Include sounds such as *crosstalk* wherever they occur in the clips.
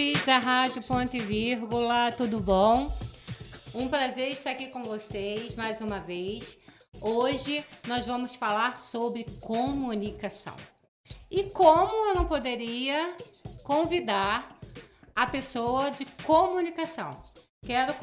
ouvintes da Rádio Ponto e Vírgula, tudo bom? Um prazer estar aqui com vocês mais uma vez. Hoje nós vamos falar sobre comunicação. E como eu não poderia convidar a pessoa de comunicação? Quero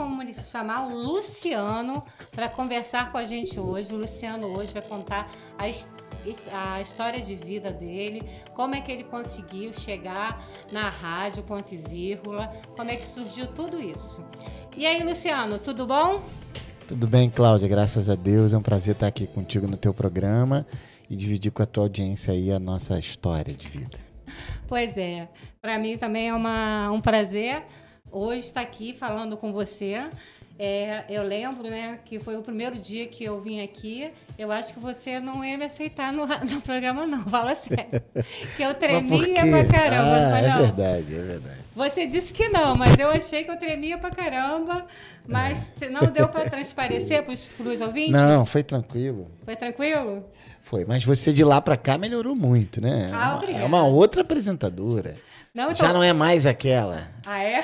chamar o Luciano para conversar com a gente hoje. O Luciano hoje vai contar a história a história de vida dele, como é que ele conseguiu chegar na rádio, ponto e vírgula, como é que surgiu tudo isso. E aí, Luciano, tudo bom? Tudo bem, Cláudia, graças a Deus. É um prazer estar aqui contigo no teu programa e dividir com a tua audiência aí a nossa história de vida. Pois é, para mim também é uma, um prazer hoje estar aqui falando com você. É, eu lembro, né, que foi o primeiro dia que eu vim aqui. Eu acho que você não ia me aceitar no, *laughs* no programa, não. Fala sério. Que eu tremia pra caramba. Ah, é verdade, é verdade. Você disse que não, mas eu achei que eu tremia pra caramba. Mas é. não deu para transparecer pros, pros ouvintes? Não, foi tranquilo. Foi tranquilo? Foi, mas você de lá para cá melhorou muito, né? Ah, é obrigada. É uma outra apresentadora. Não, então... Já não é mais aquela. Ah, é?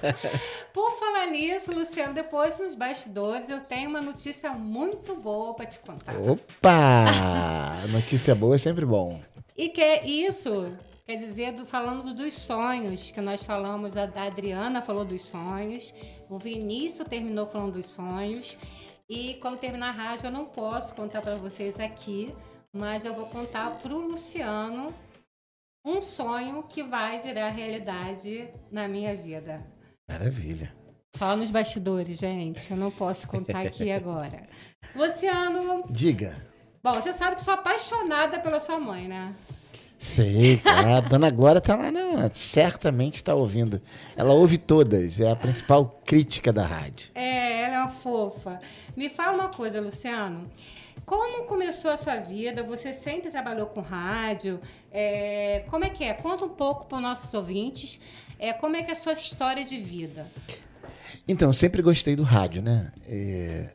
*laughs* Por falar nisso, Luciano, depois nos bastidores eu tenho uma notícia muito boa para te contar. Opa! notícia boa é sempre bom. E que é isso quer dizer, do, falando dos sonhos, que nós falamos, a, a Adriana falou dos sonhos, o Vinícius terminou falando dos sonhos. E quando terminar a rádio, eu não posso contar para vocês aqui, mas eu vou contar para o Luciano um sonho que vai virar realidade na minha vida. Maravilha. Só nos bastidores, gente. Eu não posso contar aqui *laughs* agora. Luciano. Diga. Bom, você sabe que sou apaixonada pela sua mãe, né? Sei, a dona Glória tá lá, não, certamente está ouvindo. Ela ouve todas, é a principal crítica da rádio. É, ela é uma fofa. Me fala uma coisa, Luciano. Como começou a sua vida? Você sempre trabalhou com rádio? É, como é que é? Conta um pouco para os nossos ouvintes. É, como é que é a sua história de vida? Então, eu sempre gostei do rádio, né? É...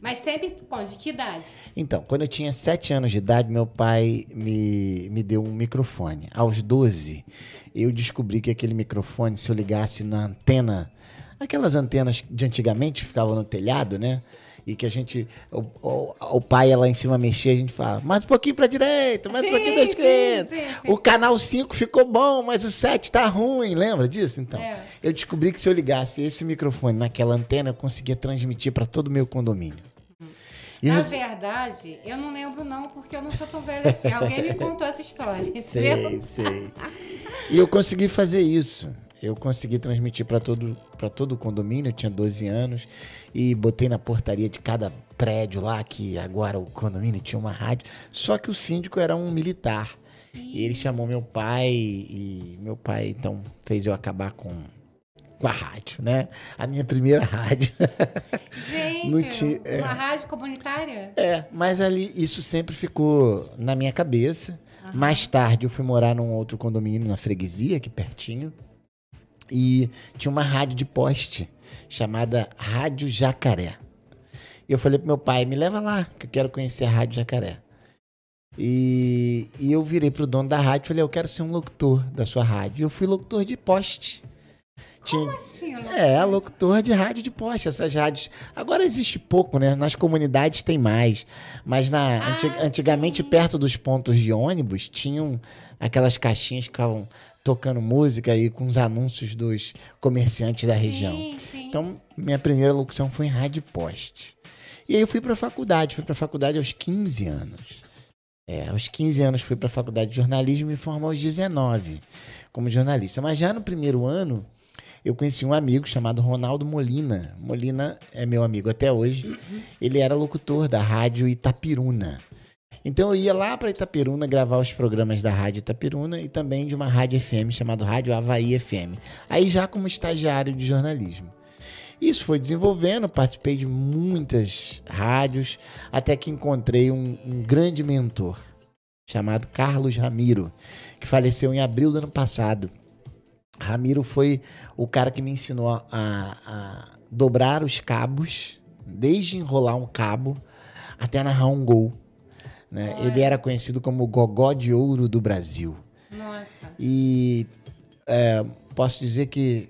Mas sempre com de que idade? Então, quando eu tinha 7 anos de idade, meu pai me, me deu um microfone. Aos 12, eu descobri que aquele microfone, se eu ligasse na antena, aquelas antenas de antigamente ficavam no telhado, né? E que a gente, o, o, o pai lá em cima mexia, a gente fala, mais um pouquinho pra direita, mais sim, um pouquinho da esquerda. Sim, sim, o canal 5 ficou bom, mas o 7 tá ruim, lembra disso? Então, é. eu descobri que se eu ligasse esse microfone naquela antena, eu conseguia transmitir para todo o meu condomínio. Na verdade, eu não lembro não, porque eu não sou tão velha assim. Alguém me *laughs* contou essa história. Sei, sei. E eu consegui fazer isso. Eu consegui transmitir para todo, todo o condomínio, eu tinha 12 anos, e botei na portaria de cada prédio lá, que agora o condomínio tinha uma rádio. Só que o síndico era um militar. E ele chamou meu pai, e meu pai então fez eu acabar com, com a rádio, né? A minha primeira rádio. Gente, *laughs* é, uma rádio comunitária? É, mas ali isso sempre ficou na minha cabeça. Uhum. Mais tarde eu fui morar num outro condomínio na freguesia, aqui pertinho. E tinha uma rádio de poste chamada Rádio Jacaré. E eu falei pro meu pai, me leva lá, que eu quero conhecer a Rádio Jacaré. E, e eu virei pro dono da rádio e falei, eu quero ser um locutor da sua rádio. E eu fui locutor de poste. Tinha, Como assim? Locutor? É, locutor de rádio de poste. Essas rádios. Agora existe pouco, né? Nas comunidades tem mais. Mas na, ah, antigamente, sim. perto dos pontos de ônibus, tinham aquelas caixinhas que ficavam tocando música aí com os anúncios dos comerciantes da região. Sim, sim. Então, minha primeira locução foi em rádio poste. E aí eu fui para a faculdade, fui para a faculdade aos 15 anos. É, aos 15 anos fui para a faculdade de jornalismo e me formei aos 19 como jornalista. Mas já no primeiro ano, eu conheci um amigo chamado Ronaldo Molina. Molina é meu amigo até hoje. Ele era locutor da rádio Itapiruna. Então eu ia lá para Itaperuna gravar os programas da Rádio Itaperuna e também de uma rádio FM chamada Rádio Havaí FM. Aí já como estagiário de jornalismo. Isso foi desenvolvendo, participei de muitas rádios, até que encontrei um, um grande mentor chamado Carlos Ramiro, que faleceu em abril do ano passado. Ramiro foi o cara que me ensinou a, a dobrar os cabos, desde enrolar um cabo até narrar um gol. Né? Ele era conhecido como o Gogó de Ouro do Brasil. Nossa. E é, posso dizer que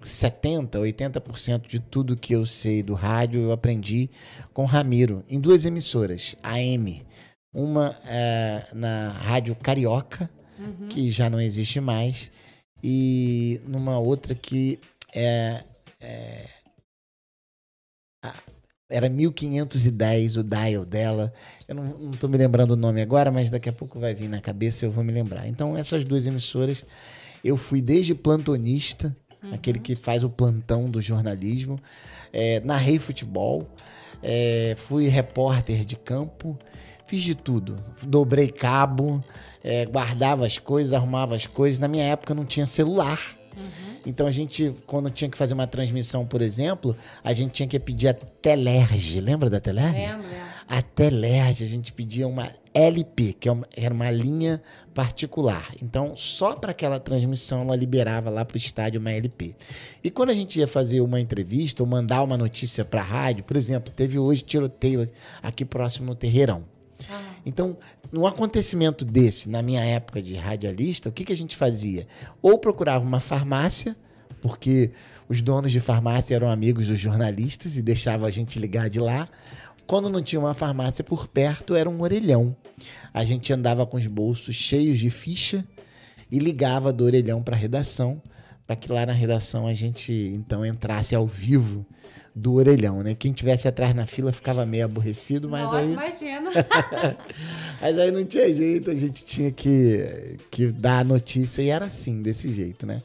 70, 80% de tudo que eu sei do rádio eu aprendi com Ramiro, em duas emissoras, AM. Uma é, na Rádio Carioca, uhum. que já não existe mais, e numa outra que é, é era 1510 o dial dela. Eu não, tô me lembrando o nome agora, mas daqui a pouco vai vir na cabeça e eu vou me lembrar. Então, essas duas emissoras, eu fui desde plantonista, uhum. aquele que faz o plantão do jornalismo, é, narrei futebol, é, fui repórter de campo, fiz de tudo. Dobrei cabo, é, guardava as coisas, arrumava as coisas. Na minha época não tinha celular. Uhum. Então a gente, quando tinha que fazer uma transmissão, por exemplo, a gente tinha que pedir a Telerge. Lembra da Telerge? Lembro. A Telerge, a gente pedia uma LP, que é era uma linha particular. Então, só para aquela transmissão ela liberava lá para o estádio uma LP. E quando a gente ia fazer uma entrevista ou mandar uma notícia para a rádio, por exemplo, teve hoje tiroteio aqui próximo no Terreirão. Então, num acontecimento desse, na minha época de radialista, o que, que a gente fazia? Ou procurava uma farmácia, porque os donos de farmácia eram amigos dos jornalistas e deixavam a gente ligar de lá. Quando não tinha uma farmácia por perto, era um orelhão. A gente andava com os bolsos cheios de ficha e ligava do orelhão para a redação, para que lá na redação a gente então entrasse ao vivo do orelhão, né? Quem tivesse atrás na fila ficava meio aborrecido, mas Nossa, aí. imagina! *laughs* mas aí não tinha jeito, a gente tinha que, que dar a notícia e era assim, desse jeito, né?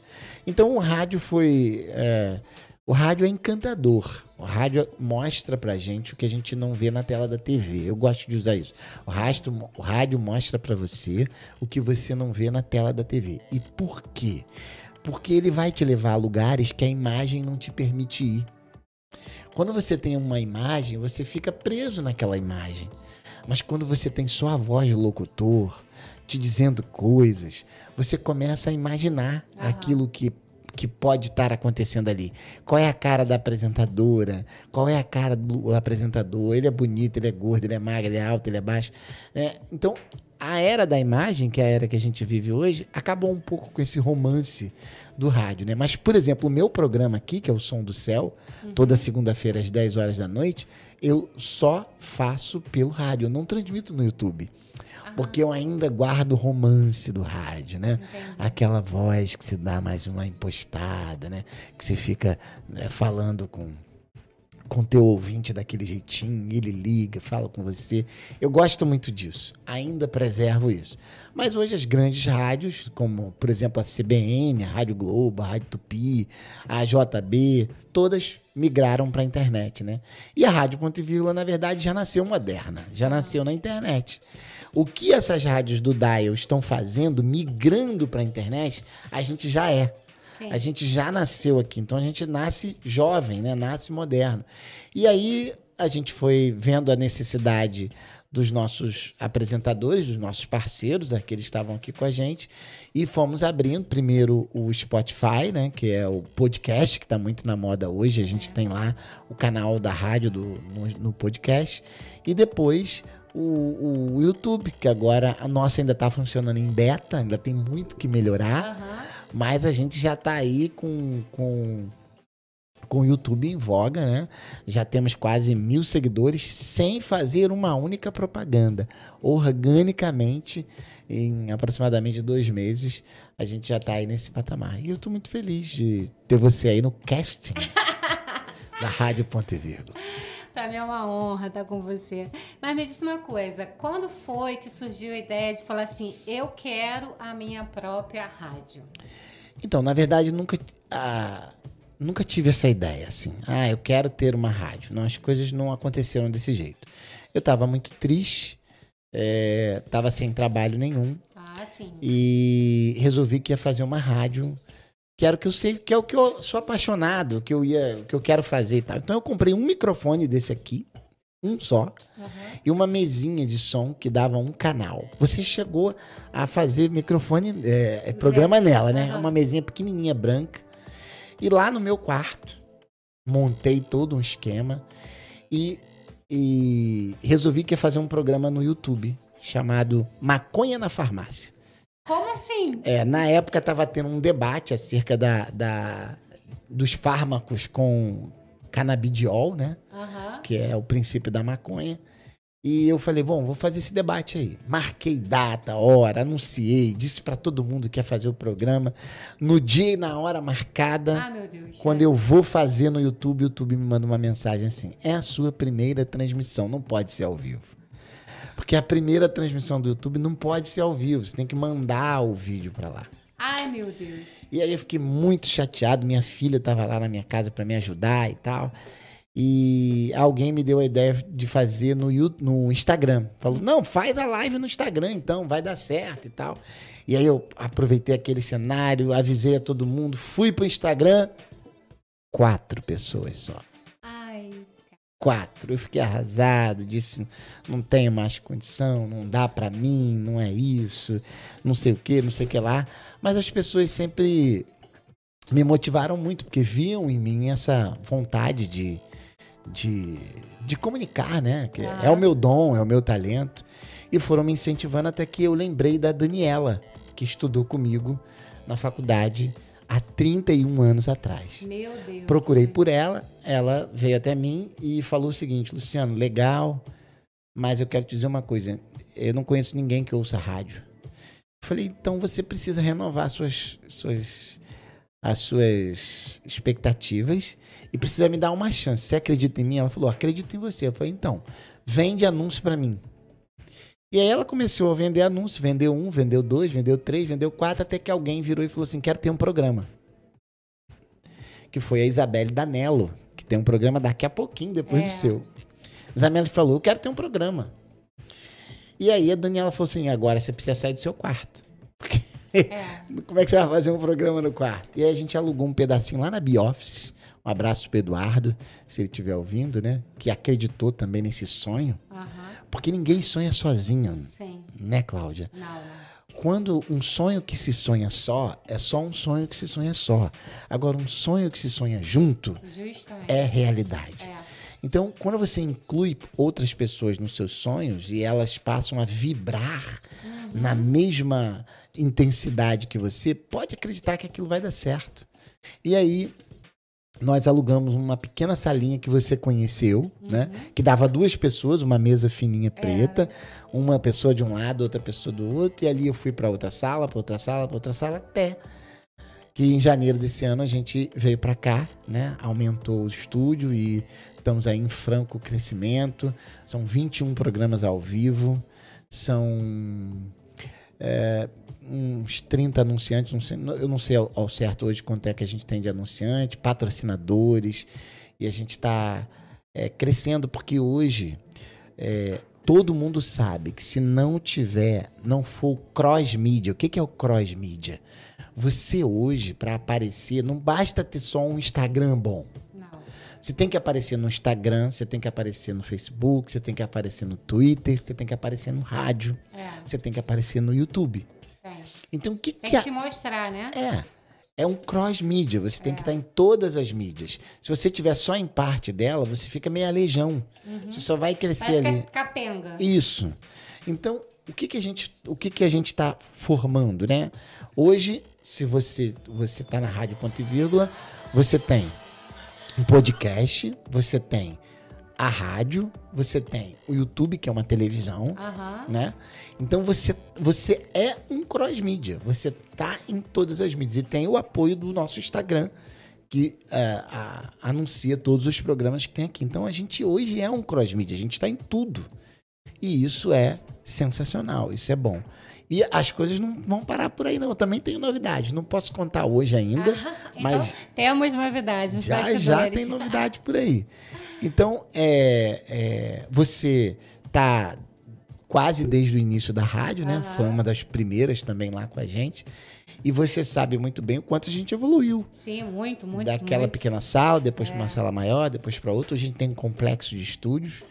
Então o rádio foi. É, o rádio é encantador. O rádio mostra pra gente o que a gente não vê na tela da TV. Eu gosto de usar isso. O, rádio, o rádio mostra para você o que você não vê na tela da TV. E por quê? Porque ele vai te levar a lugares que a imagem não te permite ir. Quando você tem uma imagem, você fica preso naquela imagem. Mas quando você tem só a voz do locutor te dizendo coisas, você começa a imaginar uhum. aquilo que, que pode estar acontecendo ali. Qual é a cara da apresentadora? Qual é a cara do apresentador? Ele é bonito, ele é gordo, ele é magro, ele é alto, ele é baixo. É, então, a era da imagem, que é a era que a gente vive hoje, acabou um pouco com esse romance do rádio, né? Mas, por exemplo, o meu programa aqui, que é o Som do Céu, uhum. toda segunda-feira às 10 horas da noite, eu só faço pelo rádio, eu não transmito no YouTube. Porque eu ainda guardo o romance do rádio, né? Entendi. Aquela voz que se dá mais uma impostada, né? Que você fica né, falando com com teu ouvinte daquele jeitinho, ele liga, fala com você. Eu gosto muito disso, ainda preservo isso. Mas hoje as grandes rádios, como por exemplo a CBN, a Rádio Globo, a Rádio Tupi, a JB, todas migraram para a internet, né? E a Rádio Ponto e Vírgula, na verdade, já nasceu moderna, já nasceu na internet. O que essas rádios do Dial estão fazendo, migrando para a internet, a gente já é. Sim. A gente já nasceu aqui, então a gente nasce jovem, né? Nasce moderno. E aí a gente foi vendo a necessidade dos nossos apresentadores, dos nossos parceiros, aqueles que estavam aqui com a gente, e fomos abrindo primeiro o Spotify, né, que é o podcast que está muito na moda hoje. A gente tem lá o canal da rádio do, no, no podcast, e depois o, o, YouTube, que agora a nossa ainda está funcionando em beta, ainda tem muito que melhorar. Uhum. Mas a gente já está aí com, com, com o YouTube em voga, né? Já temos quase mil seguidores sem fazer uma única propaganda. Organicamente, em aproximadamente dois meses, a gente já está aí nesse patamar. E eu estou muito feliz de ter você aí no casting *laughs* da Rádio Ponte Virgo. Pra mim é uma honra estar com você. Mas me diz uma coisa: quando foi que surgiu a ideia de falar assim, eu quero a minha própria rádio? Então, na verdade, nunca, ah, nunca tive essa ideia assim. Ah, eu quero ter uma rádio. Não, as coisas não aconteceram desse jeito. Eu estava muito triste, estava é, sem trabalho nenhum. Ah, sim. E resolvi que ia fazer uma rádio que era o que eu sei, que é o que eu sou apaixonado, que eu ia, que eu quero fazer e tal. Então eu comprei um microfone desse aqui, um só, uhum. e uma mesinha de som que dava um canal. Você chegou a fazer microfone, é, é programa é. nela, né? Uhum. Uma mesinha pequenininha branca. E lá no meu quarto, montei todo um esquema e, e resolvi que ia fazer um programa no YouTube chamado Maconha na Farmácia. Como assim? É, na época estava tendo um debate acerca da, da, dos fármacos com canabidiol, né? Aham. Que é o princípio da maconha. E eu falei, bom, vou fazer esse debate aí. Marquei data, hora, anunciei, disse para todo mundo que ia fazer o programa. No dia e na hora marcada, Ah, Deus. quando eu vou fazer no YouTube, o YouTube me manda uma mensagem assim: é a sua primeira transmissão, não pode ser ao vivo. Porque a primeira transmissão do YouTube não pode ser ao vivo, você tem que mandar o vídeo para lá. Ai, meu Deus. E aí eu fiquei muito chateado. Minha filha estava lá na minha casa para me ajudar e tal. E alguém me deu a ideia de fazer no, Yu- no Instagram. Falou: não, faz a live no Instagram então, vai dar certo e tal. E aí eu aproveitei aquele cenário, avisei a todo mundo, fui pro Instagram. Quatro pessoas só. Quatro. Eu fiquei arrasado, disse: não tenho mais condição, não dá pra mim, não é isso, não sei o que, não sei o que lá. Mas as pessoas sempre me motivaram muito, porque viam em mim essa vontade de, de, de comunicar, né? Que Ah. é o meu dom, é o meu talento. E foram me incentivando até que eu lembrei da Daniela, que estudou comigo na faculdade há 31 anos atrás. Meu Deus. Procurei por ela, ela veio até mim e falou o seguinte: Luciano, legal, mas eu quero te dizer uma coisa. Eu não conheço ninguém que ouça rádio. Eu falei, então você precisa renovar suas, suas, as suas expectativas e precisa me dar uma chance. Você acredita em mim? Ela falou, acredito em você. Eu falei, então, vende anúncio para mim. E aí ela começou a vender anúncio, vendeu um, vendeu dois, vendeu três, vendeu quatro, até que alguém virou e falou assim: quero ter um programa. Que foi a Isabelle Danello, que tem um programa daqui a pouquinho, depois É. do seu. Isabelle falou: eu quero ter um programa. E aí a Daniela falou assim: agora você precisa sair do seu quarto. *laughs* Porque É. como é que você vai fazer um programa no quarto? E aí a gente alugou um pedacinho lá na Bioffice. Um abraço pro Eduardo, se ele estiver ouvindo, né? Que acreditou também nesse sonho. Aham. Porque ninguém sonha sozinho, Sim. né, Cláudia? Não. Quando um sonho que se sonha só, é só um sonho que se sonha só. Agora, um sonho que se sonha junto Justamente. é realidade. É. Então, quando você inclui outras pessoas nos seus sonhos e elas passam a vibrar na mesma intensidade que você, pode acreditar que aquilo vai dar certo. E aí, nós alugamos uma pequena salinha que você conheceu, né? Que dava duas pessoas, uma mesa fininha preta, uma pessoa de um lado, outra pessoa do outro, e ali eu fui para outra sala, para outra sala, para outra sala, até que em janeiro desse ano a gente veio para cá, né? Aumentou o estúdio e estamos aí em franco crescimento. São 21 programas ao vivo, são é, uns 30 anunciantes, não sei- eu não sei ao, ao certo hoje quanto é que a gente tem de anunciante, patrocinadores, e a gente está crescendo porque hoje é, todo mundo sabe que se não tiver, não for cross-mídia, o que, que é o cross-mídia? Você hoje, para aparecer, não basta ter só um Instagram bom. Você tem que aparecer no Instagram, você tem que aparecer no Facebook, você tem que aparecer no Twitter, você tem que aparecer no rádio, É. você tem que aparecer no YouTube. Então, o que, Tem que que se mostrar, né? é? É um cross-mídia, você tem que estar em todas as mídias. Se você tiver só em parte dela, você fica meio aleijão. Você só vai crescer Vai ali. ficar capenga. Isso. Então, o que, que a gente o que, que a gente está formando, né? Hoje, se você você está na rádio ponto e vírgula, você tem um podcast, você tem a rádio, você tem o YouTube, que é uma televisão, Aham. né? Então você você é um cross mídia, você tá em todas as mídias e tem o apoio do nosso Instagram que é, a- anuncia todos os programas que tem aqui. Então a gente hoje é um cross mídia, a gente está em tudo e isso é sensacional, isso é bom. E as coisas não vão parar por aí não. Eu também tenho novidade, não posso contar hoje ainda, *laughs* Então, mas temos novidades. já já tem novidade por aí. Então, é, é, você tá quase desde o início da rádio, né? Aham. Foi uma das primeiras também lá com a gente. E você sabe muito bem o quanto a gente evoluiu. Sim, muito, muito. Daquela muito. É. pequena sala, depois para uma sala maior, depois para outra. Hoje a gente tem um complexo de estúdios,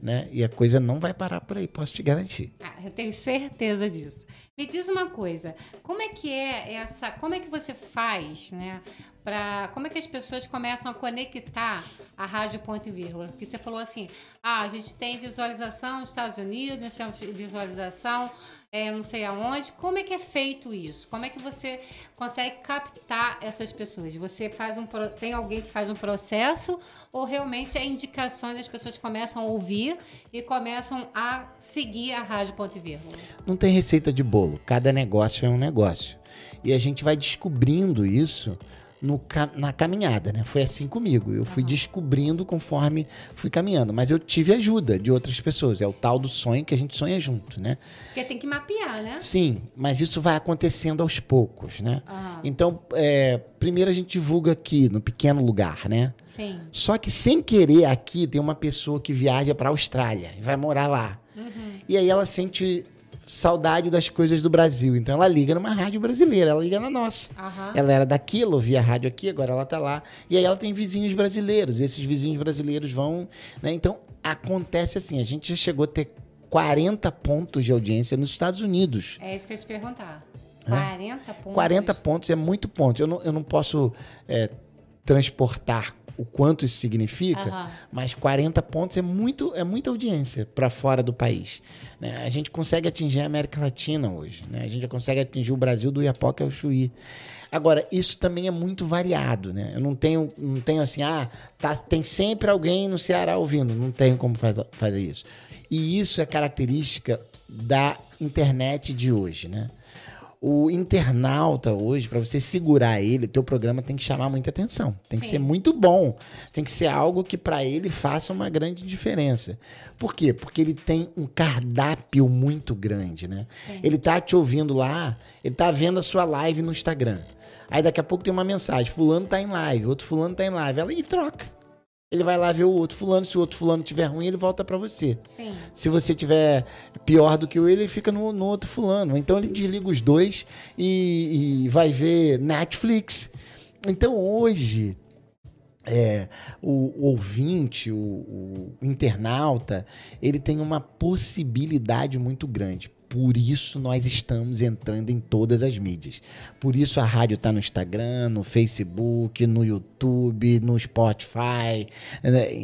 né? E a coisa não vai parar por aí, posso te garantir. Ah, eu tenho certeza disso. Me diz uma coisa, como é que é essa, como é que você faz, né, para, como é que as pessoas começam a conectar a rádio ponto e vírgula? Porque você falou assim, Ah, a gente tem visualização nos Estados Unidos, nós temos visualização é, não sei aonde. Como é que é feito isso? Como é que você consegue captar essas pessoas? Você faz um tem alguém que faz um processo ou realmente é indicações as pessoas começam a ouvir e começam a seguir a Rádio Ponto e Vírgula? Não tem receita de bolo. Cada negócio é um negócio. E a gente vai descobrindo isso no, na caminhada, né? Foi assim comigo. Eu fui uhum. descobrindo conforme fui caminhando. Mas eu tive ajuda de outras pessoas. É o tal do sonho que a gente sonha junto, né? Porque tem que mapear, né? Sim, mas isso vai acontecendo aos poucos, né? Uhum. Então, é, primeiro a gente divulga aqui, no pequeno lugar, né? Sim. Só que sem querer aqui tem uma pessoa que viaja para a Austrália e vai morar lá. Uhum. E aí ela sente saudade das coisas do Brasil. Então ela liga numa rádio brasileira, ela liga na nossa. Uhum. Ela era daqui, ela ouvia a rádio aqui, agora ela tá lá. E aí ela tem vizinhos brasileiros, e esses vizinhos brasileiros vão. Né? Então acontece assim: a gente já chegou a ter 40 pontos de audiência nos Estados Unidos. É isso que eu ia te perguntar. 40 é? pontos? 40 pontos é muito ponto. Eu não, eu não posso é, transportar o quanto isso significa, uhum. mas 40 pontos é muito é muita audiência para fora do país. Né? A gente consegue atingir a América Latina hoje, né? a gente já consegue atingir o Brasil do Iapoca ao Chuí. Agora, isso também é muito variado, né? Eu não tenho, não tenho assim, ah, tá, tem sempre alguém no Ceará ouvindo. Não tenho como faz, fazer isso. E isso é característica da internet de hoje, né? O internauta hoje, para você segurar ele, teu programa tem que chamar muita atenção. Tem que Sim. ser muito bom. Tem que ser algo que para ele faça uma grande diferença. Por quê? Porque ele tem um cardápio muito grande, né? Sim. Ele tá te ouvindo lá, ele tá vendo a sua live no Instagram. Aí daqui a pouco tem uma mensagem, fulano tá em live, outro fulano tá em live. Ela e troca. Ele vai lá ver o outro fulano. Se o outro fulano tiver ruim, ele volta para você. Sim. Se você tiver pior do que ele, ele fica no, no outro fulano. Então ele desliga os dois e, e vai ver Netflix. Então hoje, é, o, o, ouvinte, o, o, internauta, ele tem uma possibilidade muito grande. Por isso nós estamos entrando em todas as mídias. Por isso a rádio está no Instagram, no Facebook, no YouTube, no Spotify.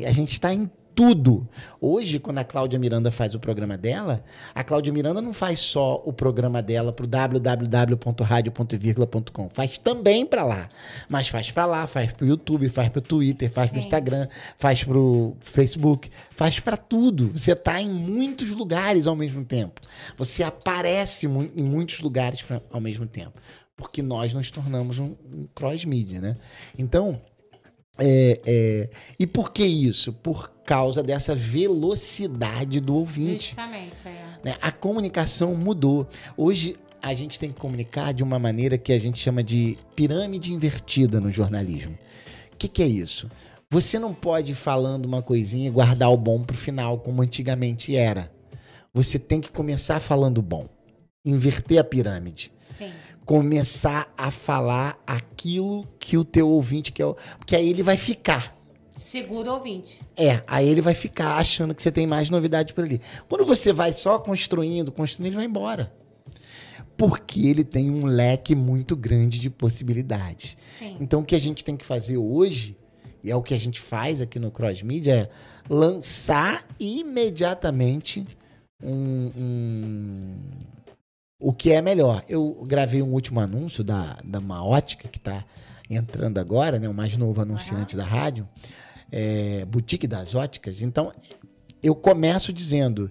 A gente está em tudo. Hoje, quando a Cláudia Miranda faz o programa dela, a Cláudia Miranda não faz só o programa dela para o www.radio.virgula.com, faz também para lá. Mas faz para lá, faz para o YouTube, faz para o Twitter, faz para o Instagram, faz para o Facebook, faz para tudo. Você está em muitos lugares ao mesmo tempo. Você aparece em muitos lugares pra, ao mesmo tempo. Porque nós nos tornamos um, um cross-mídia, né? Então, é, é, e por que isso? Por causa dessa velocidade do ouvinte. Justamente, é. Né? A comunicação mudou. Hoje a gente tem que comunicar de uma maneira que a gente chama de pirâmide invertida no jornalismo. O que, que é isso? Você não pode ir falando uma coisinha e guardar o bom para o final, como antigamente era. Você tem que começar falando bom. Inverter a pirâmide. Sim começar a falar aquilo que o teu ouvinte quer. Porque aí ele vai ficar. Seguro ouvinte. É, aí ele vai ficar achando que você tem mais novidade por ali. Quando você vai só construindo, construindo, ele vai embora. Porque ele tem um leque muito grande de possibilidades. Sim. Então o que a gente tem que fazer hoje, e é o que a gente faz aqui no Cross Media, é lançar imediatamente um, um o que é melhor. Eu gravei um último anúncio da, da uma ótica que está entrando agora, né? O mais novo anunciante uhum. da rádio, é, Boutique das Óticas. Então, eu começo dizendo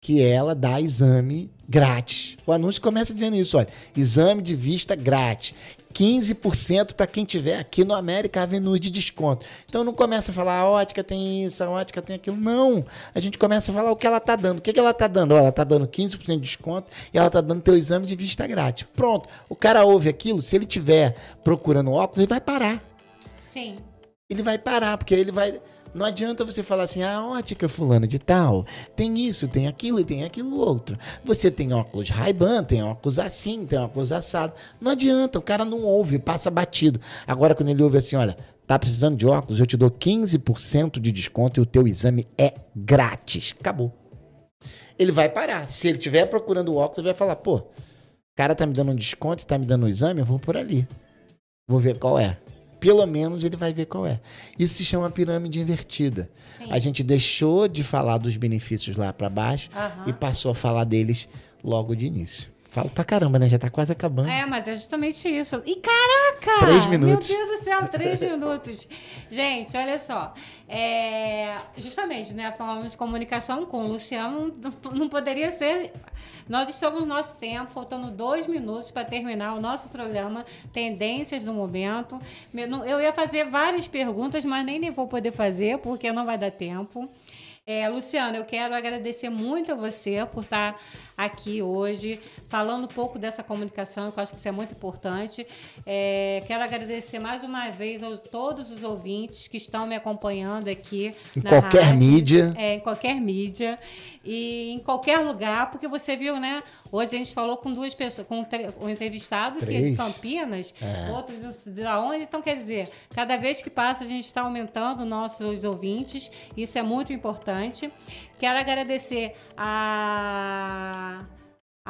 que ela dá exame grátis. O anúncio começa dizendo isso, olha, exame de vista grátis. 15% para quem tiver aqui no América Avenue de desconto. Então não começa a falar a ótica tem isso, a ótica tem aquilo. Não. A gente começa a falar o que ela está dando. O que, que ela está dando? Olha, ela está dando 15% de desconto e ela está dando teu exame de vista grátis. Pronto. O cara ouve aquilo, se ele tiver procurando óculos, ele vai parar. Sim. Ele vai parar, porque ele vai não adianta você falar assim, ah, ótica fulano de tal, tem isso, tem aquilo e tem aquilo outro. Você tem óculos Ray-Ban, tem óculos assim, tem óculos assado. Não adianta, o cara não ouve, passa batido. Agora quando ele ouve assim, olha, tá precisando de óculos, eu te dou 15% de desconto e o teu exame é grátis. Acabou. Ele vai parar. Se ele estiver procurando óculos, ele vai falar, pô, o cara tá me dando um desconto tá me dando um exame, eu vou por ali. Vou ver qual é. Pelo menos ele vai ver qual é. Isso se chama pirâmide invertida. Sim. A gente deixou de falar dos benefícios lá para baixo Aham. e passou a falar deles logo de início. Falo pra caramba, né? Já tá quase acabando. É, mas é justamente isso. E caraca! Três minutos. Meu Deus do céu, três *laughs* minutos. Gente, olha só. É, justamente, né? Falamos de comunicação com o Luciano, não poderia ser. Nós estamos no nosso tempo, faltando dois minutos para terminar o nosso programa Tendências do Momento. Eu ia fazer várias perguntas, mas nem vou poder fazer, porque não vai dar tempo. É, Luciano, eu quero agradecer muito a você por estar aqui hoje, falando um pouco dessa comunicação, que eu acho que isso é muito importante. É, quero agradecer mais uma vez a todos os ouvintes que estão me acompanhando aqui. Em qualquer rádio. mídia. É, em qualquer mídia e em qualquer lugar, porque você viu, né? Hoje a gente falou com duas pessoas, com um tre- entrevistado que é de Três. Campinas, outros da onde. Então, quer dizer, cada vez que passa, a gente está aumentando nossos ouvintes. Isso é muito importante. Quero agradecer a.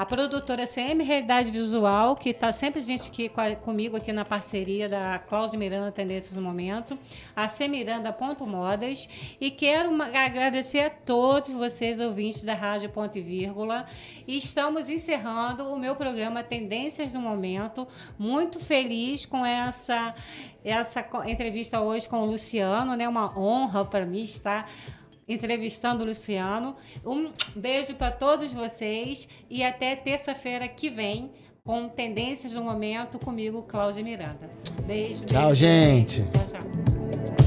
A produtora CM Realidade Visual, que está sempre gente aqui comigo aqui na parceria da Cláudia Miranda Tendências do Momento, a C Miranda Ponto Modas, e quero agradecer a todos vocês, ouvintes da Rádio Ponto e Vírgula. Estamos encerrando o meu programa Tendências do Momento. Muito feliz com essa, essa entrevista hoje com o Luciano, né? Uma honra para mim estar entrevistando o Luciano. Um beijo para todos vocês e até terça-feira que vem com Tendências do Momento comigo, Cláudia Miranda. Beijo. Tchau, beijo, gente. beijo. Tchau, tchau.